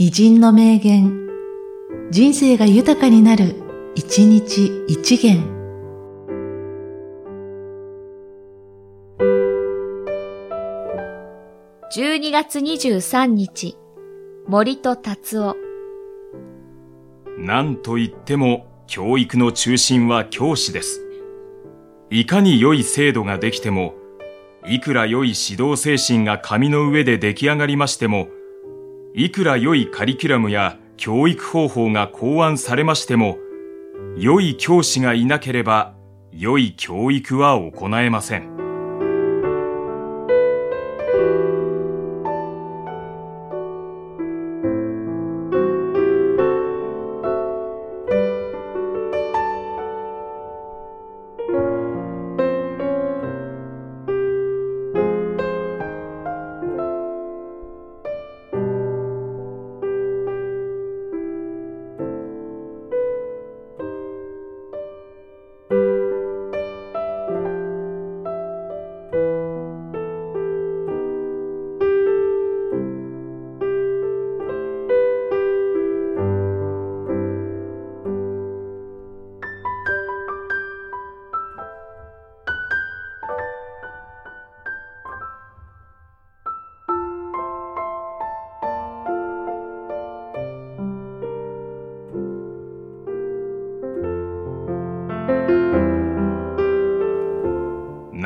偉人の名言、人生が豊かになる、一日一元。12月23日、森と達夫。何と言っても教育の中心は教師です。いかに良い制度ができても、いくら良い指導精神が紙の上で出来上がりましても、いくら良いカリキュラムや教育方法が考案されましても、良い教師がいなければ、良い教育は行えません。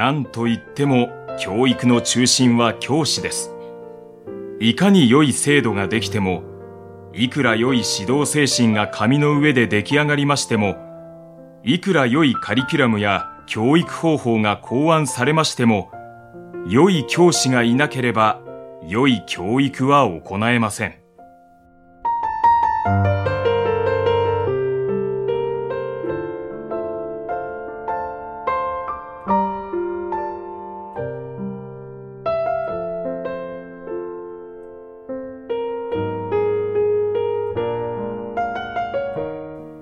何と言っても教育の中心は教師です。いかに良い制度ができても、いくら良い指導精神が紙の上で出来上がりましても、いくら良いカリキュラムや教育方法が考案されましても、良い教師がいなければ、良い教育は行えません。